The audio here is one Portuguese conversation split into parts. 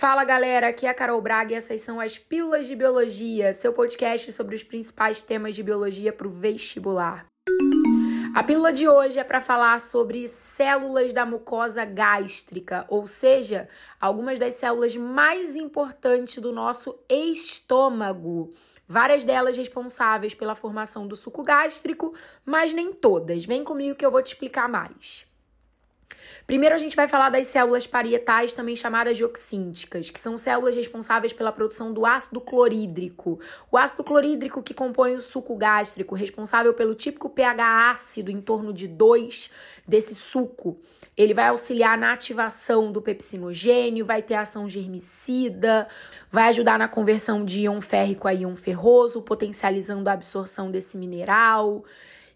Fala galera, aqui é a Carol Braga e essas são as Pílulas de Biologia, seu podcast sobre os principais temas de biologia para o vestibular. A pílula de hoje é para falar sobre células da mucosa gástrica, ou seja, algumas das células mais importantes do nosso estômago. Várias delas responsáveis pela formação do suco gástrico, mas nem todas. Vem comigo que eu vou te explicar mais. Primeiro a gente vai falar das células parietais, também chamadas de oxínticas, que são células responsáveis pela produção do ácido clorídrico. O ácido clorídrico que compõe o suco gástrico, responsável pelo típico pH ácido em torno de 2 desse suco. Ele vai auxiliar na ativação do pepsinogênio, vai ter ação germicida, vai ajudar na conversão de íon férrico a íon ferroso, potencializando a absorção desse mineral.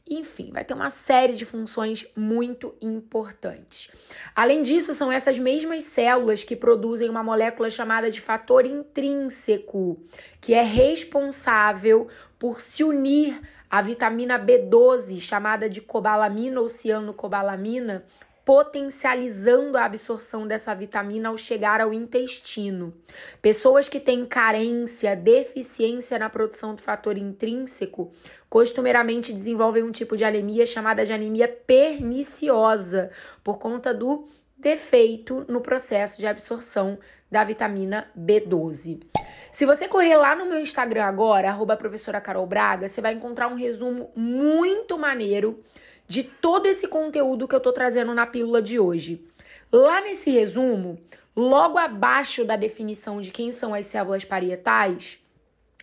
Enfim, vai ter uma série de funções muito importantes. Além disso, são essas mesmas células que produzem uma molécula chamada de fator intrínseco, que é responsável por se unir à vitamina B12, chamada de cobalamina ou cianocobalamina, potencializando a absorção dessa vitamina ao chegar ao intestino. Pessoas que têm carência, deficiência na produção do fator intrínseco, costumeiramente desenvolvem um tipo de anemia chamada de anemia perniciosa, por conta do defeito no processo de absorção da vitamina B12. Se você correr lá no meu Instagram agora, arroba professora Carol Braga, você vai encontrar um resumo muito maneiro de todo esse conteúdo que eu tô trazendo na pílula de hoje. Lá nesse resumo, logo abaixo da definição de quem são as células parietais,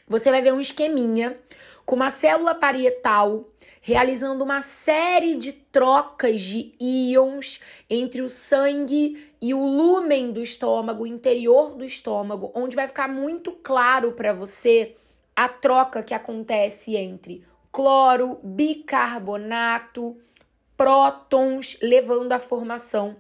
você vai ver um esqueminha com uma célula parietal realizando uma série de trocas de íons entre o sangue e o lúmen do estômago, o interior do estômago, onde vai ficar muito claro para você a troca que acontece entre cloro, bicarbonato, prótons, levando à formação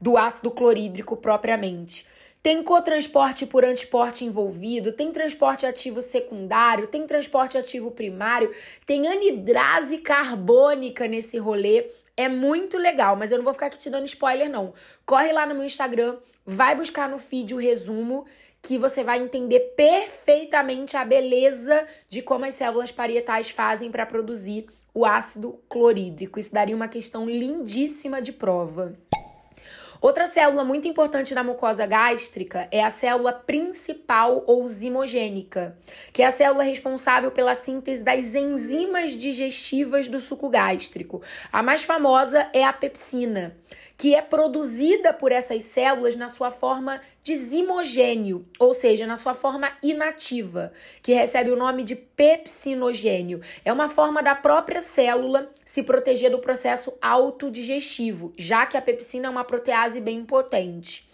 do ácido clorídrico propriamente. Tem cotransporte por antiporte envolvido, tem transporte ativo secundário, tem transporte ativo primário, tem anidrase carbônica nesse rolê. É muito legal, mas eu não vou ficar aqui te dando spoiler, não. Corre lá no meu Instagram, vai buscar no feed o resumo que você vai entender perfeitamente a beleza de como as células parietais fazem para produzir o ácido clorídrico. Isso daria uma questão lindíssima de prova. Outra célula muito importante na mucosa gástrica é a célula principal ou zimogênica, que é a célula responsável pela síntese das enzimas digestivas do suco gástrico. A mais famosa é a pepsina que é produzida por essas células na sua forma de zimogênio, ou seja, na sua forma inativa, que recebe o nome de pepsinogênio. É uma forma da própria célula se proteger do processo autodigestivo, já que a pepsina é uma protease bem potente.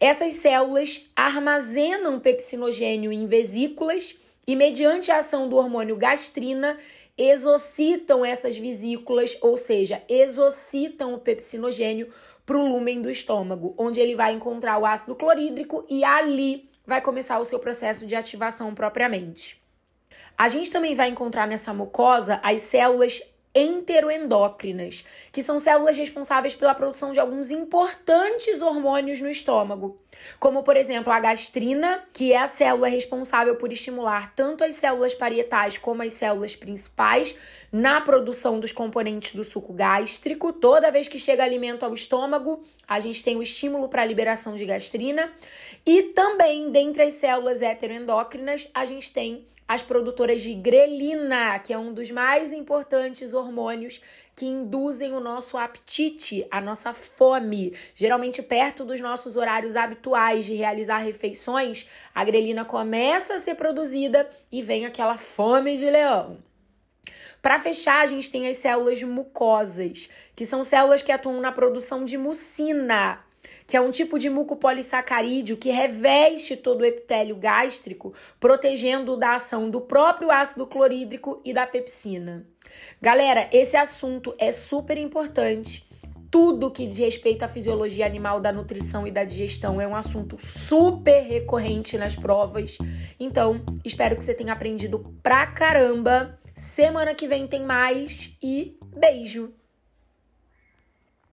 Essas células armazenam pepsinogênio em vesículas e, mediante a ação do hormônio gastrina, exocitam essas vesículas, ou seja, exocitam o pepsinogênio para o lúmen do estômago, onde ele vai encontrar o ácido clorídrico e ali vai começar o seu processo de ativação propriamente. A gente também vai encontrar nessa mucosa as células enteroendócrinas, que são células responsáveis pela produção de alguns importantes hormônios no estômago, como por exemplo a gastrina, que é a célula responsável por estimular tanto as células parietais como as células principais na produção dos componentes do suco gástrico. Toda vez que chega alimento ao estômago, a gente tem o estímulo para a liberação de gastrina, e também dentre as células heteroendócrinas, a gente tem as produtoras de grelina, que é um dos mais importantes hormônios que induzem o nosso apetite, a nossa fome. Geralmente, perto dos nossos horários habituais de realizar refeições, a grelina começa a ser produzida e vem aquela fome de leão. Para fechar, a gente tem as células mucosas, que são células que atuam na produção de mucina que é um tipo de mucopolissacarídeo que reveste todo o epitélio gástrico, protegendo da ação do próprio ácido clorídrico e da pepsina. Galera, esse assunto é super importante. Tudo que diz respeito à fisiologia animal da nutrição e da digestão é um assunto super recorrente nas provas. Então, espero que você tenha aprendido pra caramba. Semana que vem tem mais e beijo!